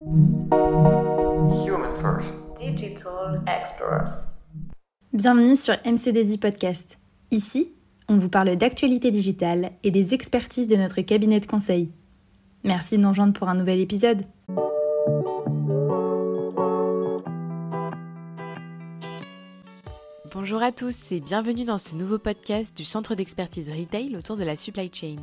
Human First. Digital Explorers. Bienvenue sur MCDZ Podcast. Ici, on vous parle d'actualité digitale et des expertises de notre cabinet de conseil. Merci de nous rejoindre pour un nouvel épisode. Bonjour à tous et bienvenue dans ce nouveau podcast du Centre d'expertise retail autour de la supply chain.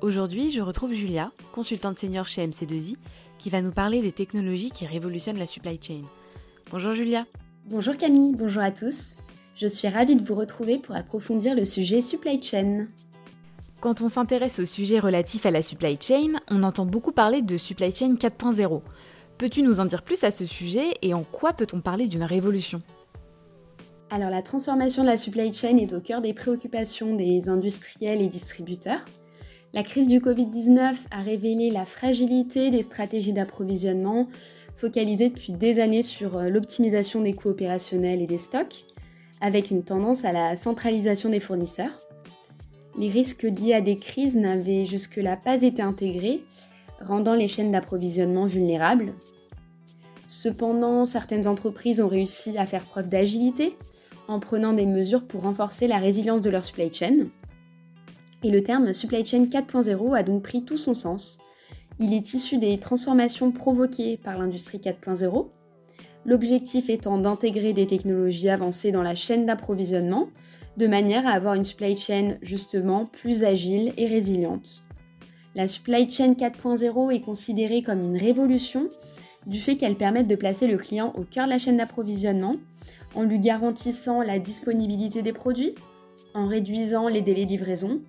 Aujourd'hui, je retrouve Julia, consultante senior chez MC2I, qui va nous parler des technologies qui révolutionnent la supply chain. Bonjour Julia. Bonjour Camille, bonjour à tous. Je suis ravie de vous retrouver pour approfondir le sujet supply chain. Quand on s'intéresse au sujet relatif à la supply chain, on entend beaucoup parler de supply chain 4.0. Peux-tu nous en dire plus à ce sujet et en quoi peut-on parler d'une révolution? Alors la transformation de la supply chain est au cœur des préoccupations des industriels et distributeurs. La crise du Covid-19 a révélé la fragilité des stratégies d'approvisionnement focalisées depuis des années sur euh, l'optimisation des coûts opérationnels et des stocks, avec une tendance à la centralisation des fournisseurs. Les risques liés à des crises n'avaient jusque-là pas été intégrés, rendant les chaînes d'approvisionnement vulnérables. Cependant, certaines entreprises ont réussi à faire preuve d'agilité en prenant des mesures pour renforcer la résilience de leur supply chain. Et le terme supply chain 4.0 a donc pris tout son sens. Il est issu des transformations provoquées par l'industrie 4.0, l'objectif étant d'intégrer des technologies avancées dans la chaîne d'approvisionnement, de manière à avoir une supply chain justement plus agile et résiliente. La supply chain 4.0 est considérée comme une révolution du fait qu'elle permette de placer le client au cœur de la chaîne d'approvisionnement en lui garantissant la disponibilité des produits, en réduisant les délais de livraison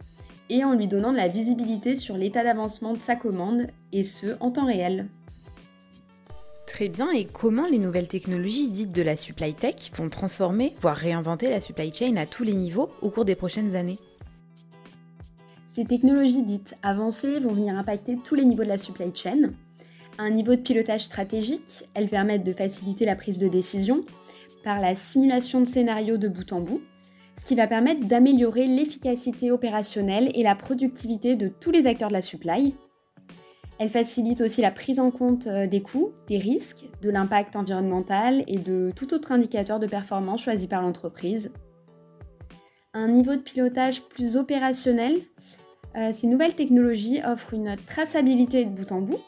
et en lui donnant de la visibilité sur l'état d'avancement de sa commande, et ce, en temps réel. Très bien, et comment les nouvelles technologies dites de la supply tech vont transformer, voire réinventer la supply chain à tous les niveaux au cours des prochaines années? Ces technologies dites avancées vont venir impacter tous les niveaux de la supply chain. À un niveau de pilotage stratégique, elles permettent de faciliter la prise de décision par la simulation de scénarios de bout en bout, ce qui va permettre d'améliorer l'efficacité opérationnelle et la productivité de tous les acteurs de la supply. Elle facilite aussi la prise en compte euh, des coûts, des risques, de l'impact environnemental et de tout autre indicateur de performance choisi par l'entreprise. un niveau de pilotage plus opérationnel, euh, ces nouvelles technologies offrent une traçabilité de bout en bout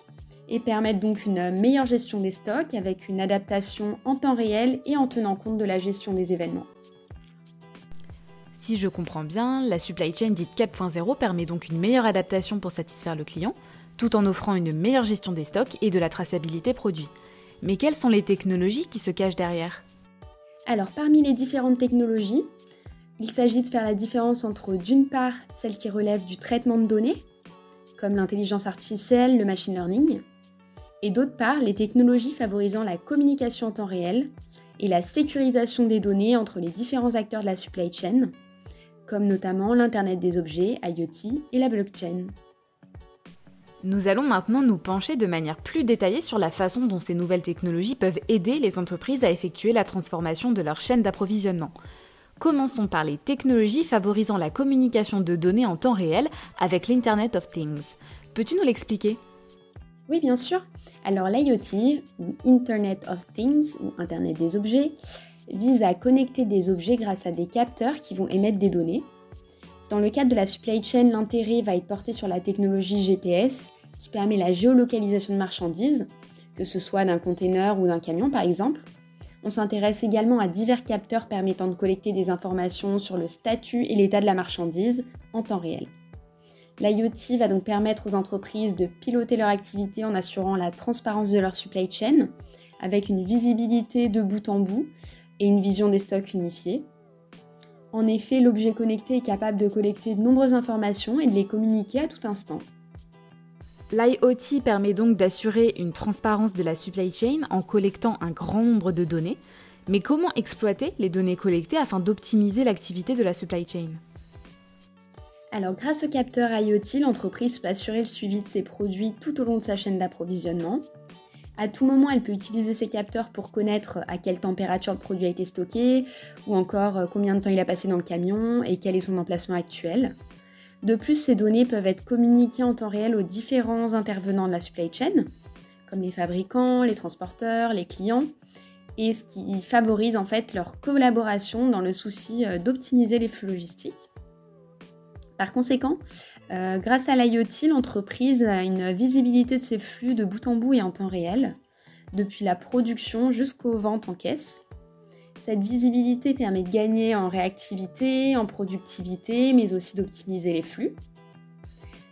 et permettent donc une meilleure gestion des stocks avec une adaptation en temps réel et en tenant compte de la gestion des événements. Si je comprends bien, la supply chain dite 4.0 permet donc une meilleure adaptation pour satisfaire le client, tout en offrant une meilleure gestion des stocks et de la traçabilité produit. Mais quelles sont les technologies qui se cachent derrière? Alors parmi les différentes technologies, il s'agit de faire la différence entre d'une part celles qui relèvent du traitement de données, comme l'intelligence artificielle, le machine learning, et d'autre part les technologies favorisant la communication en temps réel et la sécurisation des données entre les différents acteurs de la supply chain, comme notamment l'Internet des objets, IoT et la blockchain. Nous allons maintenant nous pencher de manière plus détaillée sur la façon dont ces nouvelles technologies peuvent aider les entreprises à effectuer la transformation de leur chaîne d'approvisionnement. Commençons par les technologies favorisant la communication de données en temps réel avec l'Internet of Things. Peux-tu nous l'expliquer? Oui, bien sûr. Alors l'IoT, ou Internet of Things, ou Internet des objets, vise à connecter des objets grâce à des capteurs qui vont émettre des données. Dans le cadre de la supply chain, l'intérêt va être porté sur la technologie GPS qui permet la géolocalisation de marchandises, que ce soit d'un container ou d'un camion par exemple. On s'intéresse également à divers capteurs permettant de collecter des informations sur le statut et l'état de la marchandise en temps réel. L'IoT va donc permettre aux entreprises de piloter leur activité en assurant la transparence de leur supply chain, avec une visibilité de bout en bout, et une vision des stocks unifiée. En effet, l'objet connecté est capable de collecter de nombreuses informations et de les communiquer à tout instant. L'IoT permet donc d'assurer une transparence de la supply chain en collectant un grand nombre de données, mais comment exploiter les données collectées afin d'optimiser l'activité de la supply chain? Alors grâce au capteur IoT, l'entreprise peut assurer le suivi de ses produits tout au long de sa chaîne d'approvisionnement, à tout moment, elle peut utiliser ces capteurs pour connaître à quelle température le produit a été stocké, ou encore euh, combien de temps il a passé dans le camion et quel est son emplacement actuel. De plus, ces données peuvent être communiquées en temps réel aux différents intervenants de la supply chain, comme les fabricants, les transporteurs, les clients, et ce qui favorise en fait leur collaboration dans le souci euh, d'optimiser les flux logistiques. Par conséquent, euh, grâce à l'IoT, l'entreprise a une visibilité de ses flux de bout en bout et en temps réel, depuis la production jusqu'aux ventes en caisse. Cette visibilité permet de gagner en réactivité, en productivité, mais aussi d'optimiser les flux.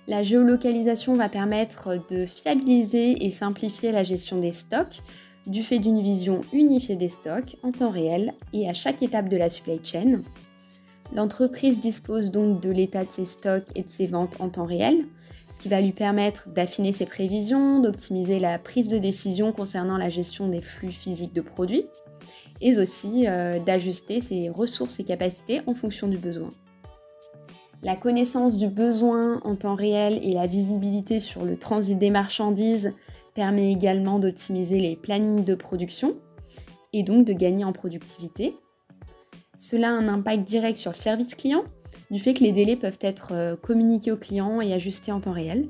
La géolocalisation va permettre de fiabiliser et simplifier la gestion des stocks du fait d'une vision unifiée des stocks en temps réel et à chaque étape de la supply chain. L'entreprise dispose donc de l'état de ses stocks et de ses ventes en temps réel, ce qui va lui permettre d'affiner ses prévisions, d'optimiser la prise de décision concernant la gestion des flux physiques de produits, et aussi euh, d'ajuster ses ressources et capacités en fonction du besoin. La connaissance du besoin en temps réel et la visibilité sur le transit des marchandises permet également d'optimiser les plannings de production et donc de gagner en productivité. Cela a un impact direct sur le service client, du fait que les délais peuvent être euh, communiqués aux clients et ajustés en temps réel.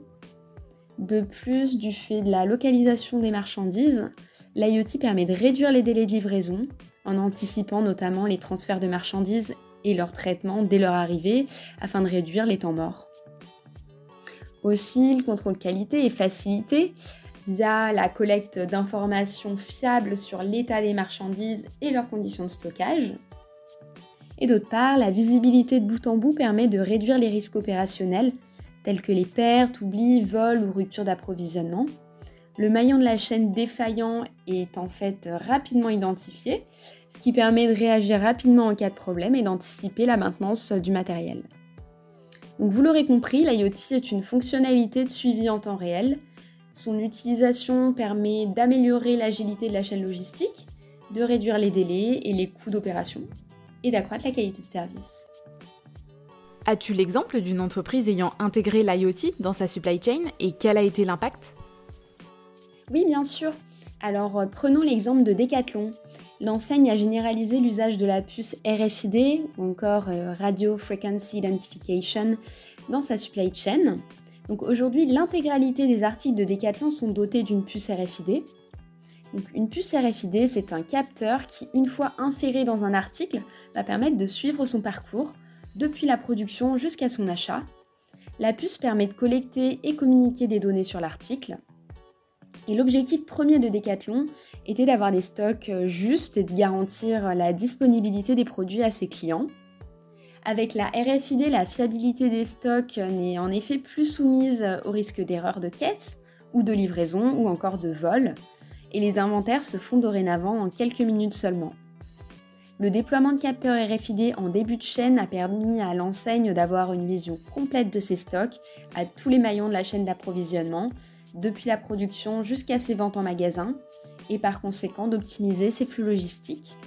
De plus, du fait de la localisation des marchandises, l'IoT permet de réduire les délais de livraison en anticipant notamment les transferts de marchandises et leur traitement dès leur arrivée afin de réduire les temps morts. Aussi, le contrôle qualité est facilité via la collecte d'informations fiables sur l'état des marchandises et leurs conditions de stockage. Et d'autre part, la visibilité de bout en bout permet de réduire les risques opérationnels tels que les pertes, oublis, vols ou ruptures d'approvisionnement. Le maillon de la chaîne défaillant est en fait rapidement identifié, ce qui permet de réagir rapidement en cas de problème et d'anticiper la maintenance du matériel. Donc vous l'aurez compris, l'IoT est une fonctionnalité de suivi en temps réel son utilisation permet d'améliorer l'agilité de la chaîne logistique, de réduire les délais et les coûts d'opération et d'accroître la qualité de service. As-tu l'exemple d'une entreprise ayant intégré l'IoT dans sa supply chain et quel a été l'impact? Oui, bien sûr. Alors euh, prenons l'exemple de Decathlon. L'enseigne a généralisé l'usage de la puce RFID ou encore euh, Radio Frequency Identification dans sa supply chain donc aujourd'hui, l'intégralité des articles de Decathlon sont dotés d'une puce RFID. Une puce RFID, c'est un capteur qui, une fois inséré dans un article, va permettre de suivre son parcours depuis la production jusqu'à son achat. La puce permet de collecter et communiquer des données sur l'article. Et l'objectif premier de Decathlon était d'avoir des stocks justes et de garantir la disponibilité des produits à ses clients. Avec la RFID, la fiabilité des stocks n'est en effet plus soumise au risque d'erreur de caisse ou de livraison ou encore de vol, et les inventaires se font dorénavant en quelques minutes seulement. Le déploiement de capteurs RFID en début de chaîne a permis à l'enseigne d'avoir une vision complète de ses stocks à tous les maillons de la chaîne d'approvisionnement, depuis la production jusqu'à ses ventes en magasin, et par conséquent d'optimiser ses flux logistiques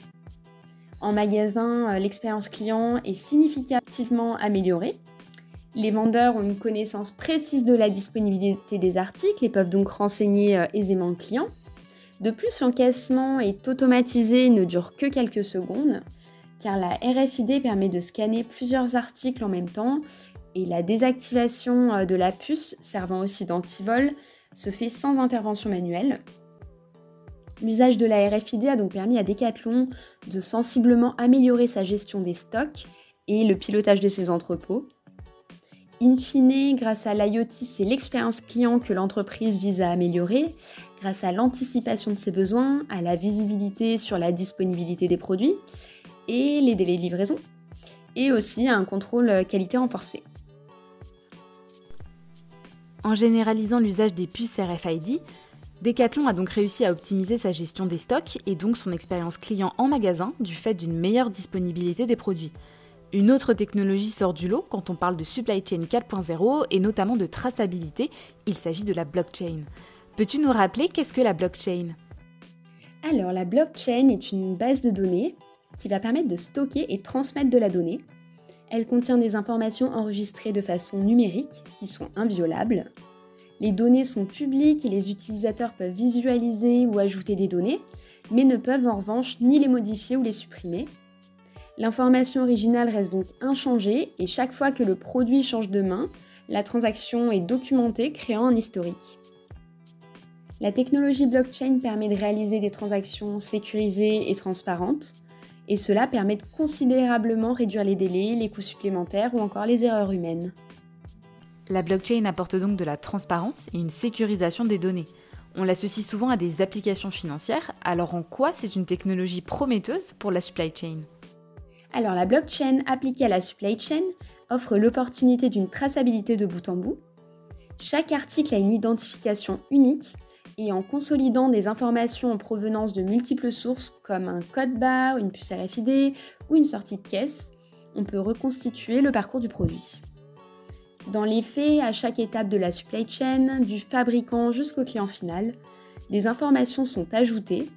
en magasin, euh, l'expérience client est significativement améliorée. Les vendeurs ont une connaissance précise de la disponibilité des articles et peuvent donc renseigner euh, aisément le client. De plus, l'encaissement est automatisé et ne dure que quelques secondes, car la RFID permet de scanner plusieurs articles en même temps et la désactivation euh, de la puce, servant aussi d'antivol, se fait sans intervention manuelle. L'usage de la RFID a donc permis à Decathlon de sensiblement améliorer sa gestion des stocks et le pilotage de ses entrepôts. In fine, grâce à l'IoT, c'est l'expérience client que l'entreprise vise à améliorer, grâce à l'anticipation de ses besoins, à la visibilité sur la disponibilité des produits et les délais de livraison, et aussi à un contrôle qualité renforcé. En généralisant l'usage des puces RFID, Decathlon a donc réussi à optimiser sa gestion des stocks et donc son expérience client en magasin du fait d'une meilleure disponibilité des produits. Une autre technologie sort du lot quand on parle de supply chain 4.0 et notamment de traçabilité, il s'agit de la blockchain. Peux-tu nous rappeler qu'est-ce que la blockchain? Alors la blockchain est une base de données qui va permettre de stocker et transmettre de la donnée. Elle contient des informations enregistrées de façon numérique qui sont inviolables les données sont publiques et les utilisateurs peuvent visualiser ou ajouter des données, mais ne peuvent en revanche ni les modifier ou les supprimer. L'information originale reste donc inchangée et chaque fois que le produit change de main, la transaction est documentée créant un historique. La technologie blockchain permet de réaliser des transactions sécurisées et transparentes, et cela permet de considérablement réduire les délais, les coûts supplémentaires ou encore les erreurs humaines. La blockchain apporte donc de la transparence et une sécurisation des données. On l'associe souvent à des applications financières, alors en quoi c'est une technologie prometteuse pour la supply chain? Alors la blockchain appliquée à la supply chain offre l'opportunité d'une traçabilité de bout en bout. Chaque article a une identification unique et en consolidant des informations en provenance de multiples sources comme un code barre, une puce RFID ou une sortie de caisse, on peut reconstituer le parcours du produit. Dans les faits, à chaque étape de la supply chain, du fabricant jusqu'au client final, des informations sont ajoutées,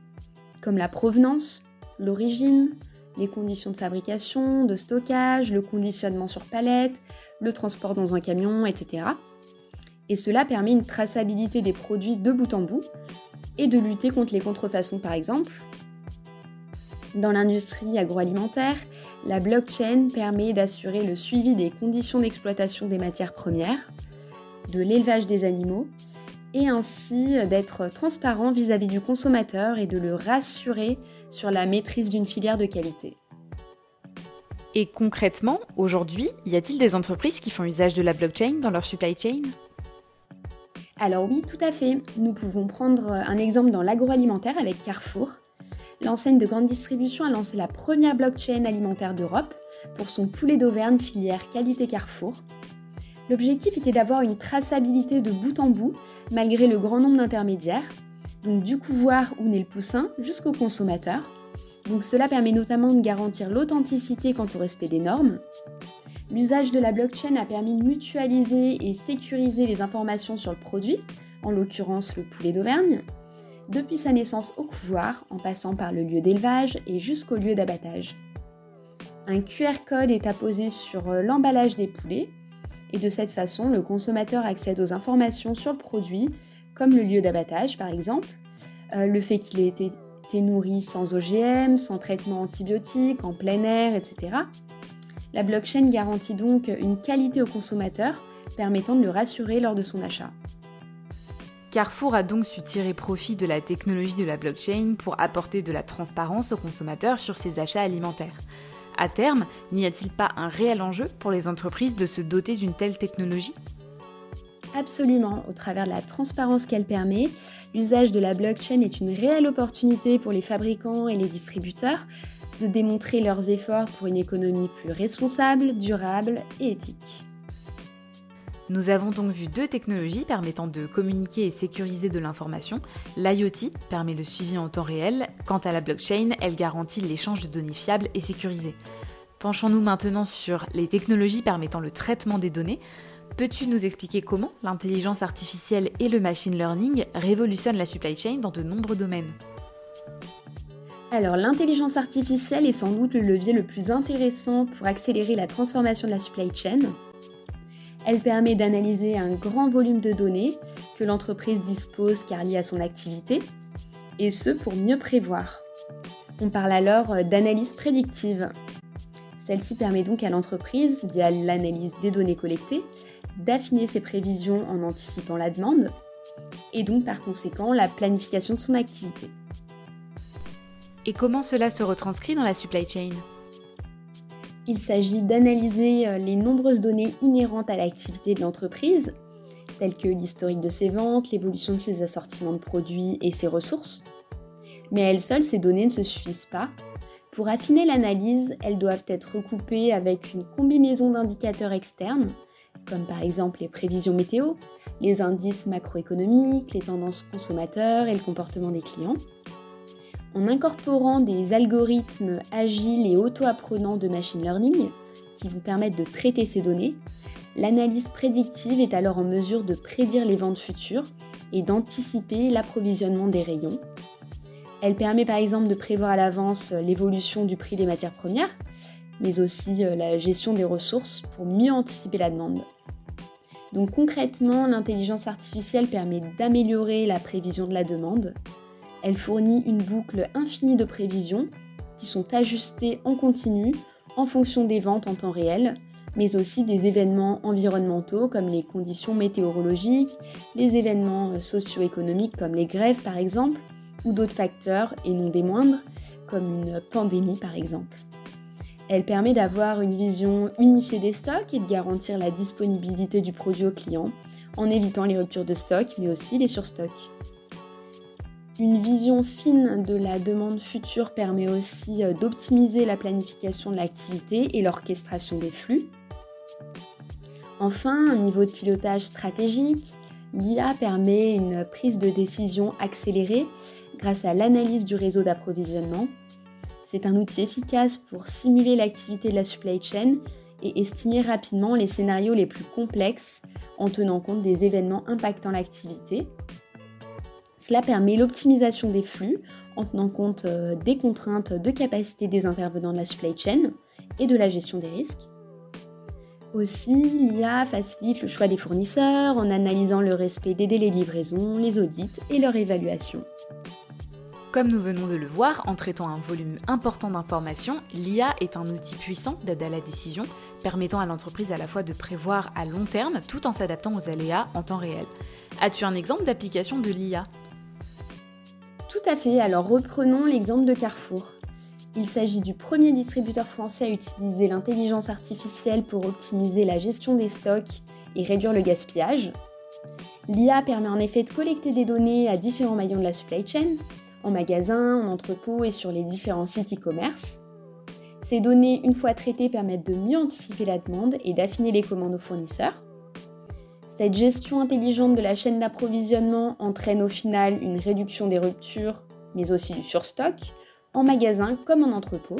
comme la provenance, l'origine, les conditions de fabrication, de stockage, le conditionnement sur palette, le transport dans un camion, etc. Et cela permet une traçabilité des produits de bout en bout et de lutter contre les contrefaçons par exemple. Dans l'industrie agroalimentaire, la blockchain permet d'assurer le suivi des conditions d'exploitation des matières premières, de l'élevage des animaux, et ainsi d'être transparent vis-à-vis du consommateur et de le rassurer sur la maîtrise d'une filière de qualité. Et concrètement, aujourd'hui, y a-t-il des entreprises qui font usage de la blockchain dans leur supply chain? Alors oui, tout à fait. Nous pouvons prendre un exemple dans l'agroalimentaire avec Carrefour. L'enseigne de grande distribution a lancé la première blockchain alimentaire d'Europe pour son poulet d'Auvergne filière qualité Carrefour. L'objectif était d'avoir une traçabilité de bout en bout malgré le grand nombre d'intermédiaires, donc du couvoir où naît le poussin jusqu'au consommateur. Donc cela permet notamment de garantir l'authenticité quant au respect des normes. L'usage de la blockchain a permis de mutualiser et sécuriser les informations sur le produit, en l'occurrence le poulet d'Auvergne, depuis sa naissance au couvoir, en passant par le lieu d'élevage et jusqu'au lieu d'abattage. Un QR code est apposé sur euh, l'emballage des poulets et de cette façon, le consommateur accède aux informations sur le produit, comme le lieu d'abattage par exemple, euh, le fait qu'il ait été, été nourri sans OGM, sans traitement antibiotique, en plein air, etc. La blockchain garantit donc une qualité au consommateur permettant de le rassurer lors de son achat. Carrefour a donc su tirer profit de la technologie de la blockchain pour apporter de la transparence aux consommateurs sur ses achats alimentaires. À terme, n'y a-t-il pas un réel enjeu pour les entreprises de se doter d'une telle technologie? Absolument, au travers de la transparence qu'elle permet, l'usage de la blockchain est une réelle opportunité pour les fabricants et les distributeurs de démontrer leurs efforts pour une économie plus responsable, durable et éthique. Nous avons donc vu deux technologies permettant de communiquer et sécuriser de l'information. L'IoT permet le suivi en temps réel, quant à la blockchain, elle garantit l'échange de données fiables et sécurisées. Penchons-nous maintenant sur les technologies permettant le traitement des données. Peux-tu nous expliquer comment l'intelligence artificielle et le machine learning révolutionnent la supply chain dans de nombreux domaines? Alors l'intelligence artificielle est sans doute le levier le plus intéressant pour accélérer la transformation de la supply chain. Elle permet d'analyser un grand volume de données que l'entreprise dispose car liées à son activité, et ce pour mieux prévoir. On parle alors d'analyse prédictive. Celle-ci permet donc à l'entreprise, via l'analyse des données collectées, d'affiner ses prévisions en anticipant la demande, et donc par conséquent la planification de son activité. Et comment cela se retranscrit dans la supply chain il s'agit d'analyser euh, les nombreuses données inhérentes à l'activité de l'entreprise, telles que l'historique de ses ventes, l'évolution de ses assortiments de produits et ses ressources. Mais à elles seules, ces données ne se suffisent pas. Pour affiner l'analyse, elles doivent être recoupées avec une combinaison d'indicateurs externes, comme par exemple les prévisions météo, les indices macroéconomiques, les tendances consommateurs et le comportement des clients en incorporant des algorithmes agiles et auto-apprenants de machine learning qui vous permettent de traiter ces données, l'analyse prédictive est alors en mesure de prédire les ventes futures et d'anticiper l'approvisionnement des rayons. Elle permet par exemple de prévoir à l'avance l'évolution du prix des matières premières, mais aussi euh, la gestion des ressources pour mieux anticiper la demande. Donc concrètement, l'intelligence artificielle permet d'améliorer la prévision de la demande, elle fournit une boucle infinie de prévisions qui sont ajustées en continu en fonction des ventes en temps réel mais aussi des événements environnementaux comme les conditions météorologiques, les événements socio-économiques comme les grèves par exemple, ou d'autres facteurs, et non des moindres, comme une pandémie par exemple. Elle permet d'avoir une vision unifiée des stocks et de garantir la disponibilité du produit au client en évitant les ruptures de stock mais aussi les surstocks. Une vision fine de la demande future permet aussi euh, d'optimiser la planification de l'activité et l'orchestration des flux. Enfin, un niveau de pilotage stratégique, l'IA permet une prise de décision accélérée grâce à l'analyse du réseau d'approvisionnement. C'est un outil efficace pour simuler l'activité de la supply chain et estimer rapidement les scénarios les plus complexes en tenant compte des événements impactant l'activité. Cela permet l'optimisation des flux en tenant compte euh, des contraintes de capacité des intervenants de la supply chain et de la gestion des risques. Aussi, l'IA facilite le choix des fournisseurs en analysant le respect des délais de livraison, les audits et leur évaluation. Comme nous venons de le voir, en traitant un volume important d'informations, l'IA est un outil puissant d'aide à la décision, permettant à l'entreprise à la fois de prévoir à long terme tout en s'adaptant aux aléas en temps réel. As-tu un exemple d'application de l'IA Tout à fait, alors reprenons l'exemple de Carrefour. Il s'agit du premier distributeur français à utiliser l'intelligence artificielle pour optimiser la gestion des stocks et réduire le gaspillage. L'IA permet en effet de collecter des données à différents maillons de la supply chain, en magasin, en entrepôt et sur les différents sites e-commerce. Ces données, une fois traitées, permettent de mieux anticiper la demande et d'affiner les commandes aux fournisseurs. Cette gestion intelligente de la chaîne d'approvisionnement entraîne au final une réduction des ruptures, mais aussi du surstock, en magasin comme en entrepôt.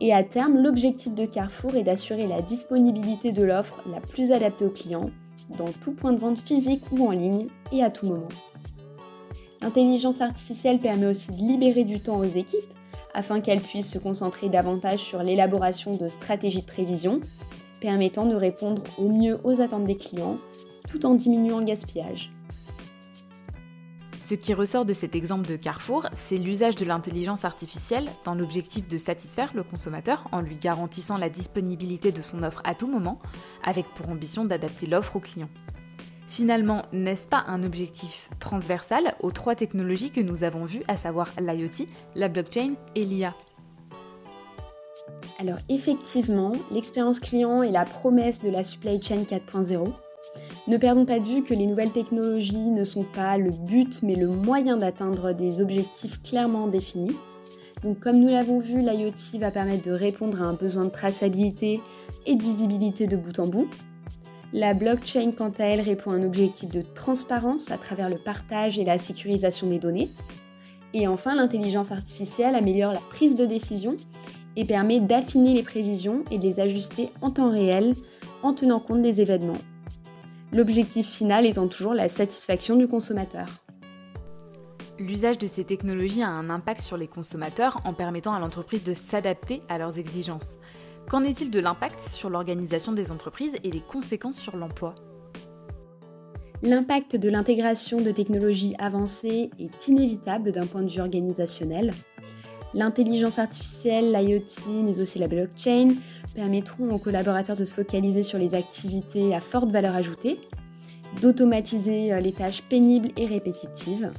Et à terme, l'objectif de Carrefour est d'assurer la disponibilité de l'offre la plus adaptée aux clients, dans tout point de vente physique ou en ligne, et à tout moment. L'intelligence artificielle permet aussi de libérer du temps aux équipes afin qu'elles puissent se concentrer davantage sur l'élaboration de stratégies de prévision, permettant de répondre au mieux aux attentes des clients tout en diminuant le gaspillage. Ce qui ressort de cet exemple de Carrefour, c'est l'usage de l'intelligence artificielle dans l'objectif de satisfaire le consommateur en lui garantissant la disponibilité de son offre à tout moment, avec pour ambition d'adapter l'offre au client. Finalement, n'est-ce pas un objectif transversal aux trois technologies que nous avons vues, à savoir l'IoT, la blockchain et l'IA Alors effectivement, l'expérience client est la promesse de la supply chain 4.0. Ne perdons pas de vue que les nouvelles technologies ne sont pas le but mais le moyen d'atteindre des objectifs clairement définis. Donc comme nous l'avons vu, l'IoT va permettre de répondre à un besoin de traçabilité et de visibilité de bout en bout, la blockchain, quant à elle, répond à un objectif de transparence à travers le partage et la sécurisation des données. Et enfin, l'intelligence artificielle améliore la prise de décision et permet d'affiner les prévisions et de les ajuster en temps réel en tenant compte des événements. L'objectif final étant toujours la satisfaction du consommateur. L'usage de ces technologies a un impact sur les consommateurs en permettant à l'entreprise de s'adapter à leurs exigences. Qu'en est-il de l'impact sur l'organisation des entreprises et les conséquences sur l'emploi? L'impact de l'intégration de technologies avancées est inévitable d'un point de vue organisationnel. L'intelligence artificielle, l'IoT, mais aussi la blockchain permettront aux collaborateurs de se focaliser sur les activités à forte valeur ajoutée, d'automatiser euh, les tâches pénibles et répétitives.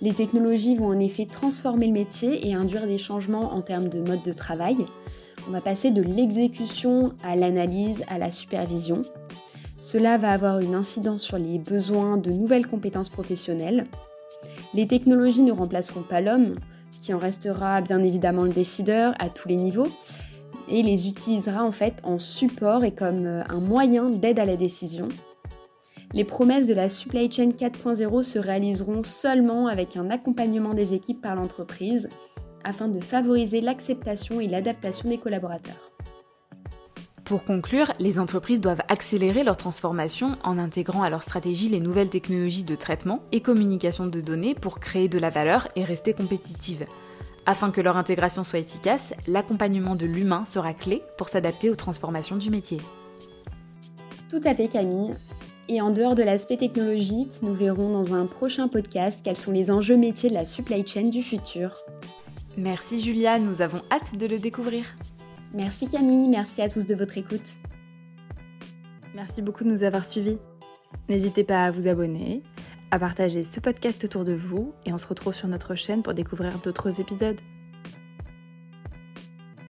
Les technologies vont en effet transformer le métier et induire des changements en termes de mode de travail, on va passer de l'exécution à l'analyse, à la supervision. Cela va avoir une incidence sur les besoins de nouvelles compétences professionnelles. Les technologies ne remplaceront pas l'homme, qui en restera bien évidemment le décideur à tous les niveaux, et les utilisera en fait en support et comme euh, un moyen d'aide à la décision. Les promesses de la supply chain 4.0 se réaliseront seulement avec un accompagnement des équipes par l'entreprise, afin de favoriser l'acceptation et l'adaptation des collaborateurs. Pour conclure, les entreprises doivent accélérer leur transformation en intégrant à leur stratégie les nouvelles technologies de traitement et communication de données pour créer de la valeur et rester compétitives. Afin que leur intégration soit efficace, l'accompagnement de l'humain sera clé pour s'adapter aux transformations du métier. Tout à fait Camille. Et en dehors de l'aspect technologique, nous verrons dans un prochain podcast quels sont les enjeux métiers de la supply chain du futur. Merci Julia, nous avons hâte de le découvrir. Merci Camille, merci à tous de votre écoute. Merci beaucoup de nous avoir suivis. N'hésitez pas à vous abonner, à partager ce podcast autour de vous et on se retrouve sur notre chaîne pour découvrir d'autres épisodes.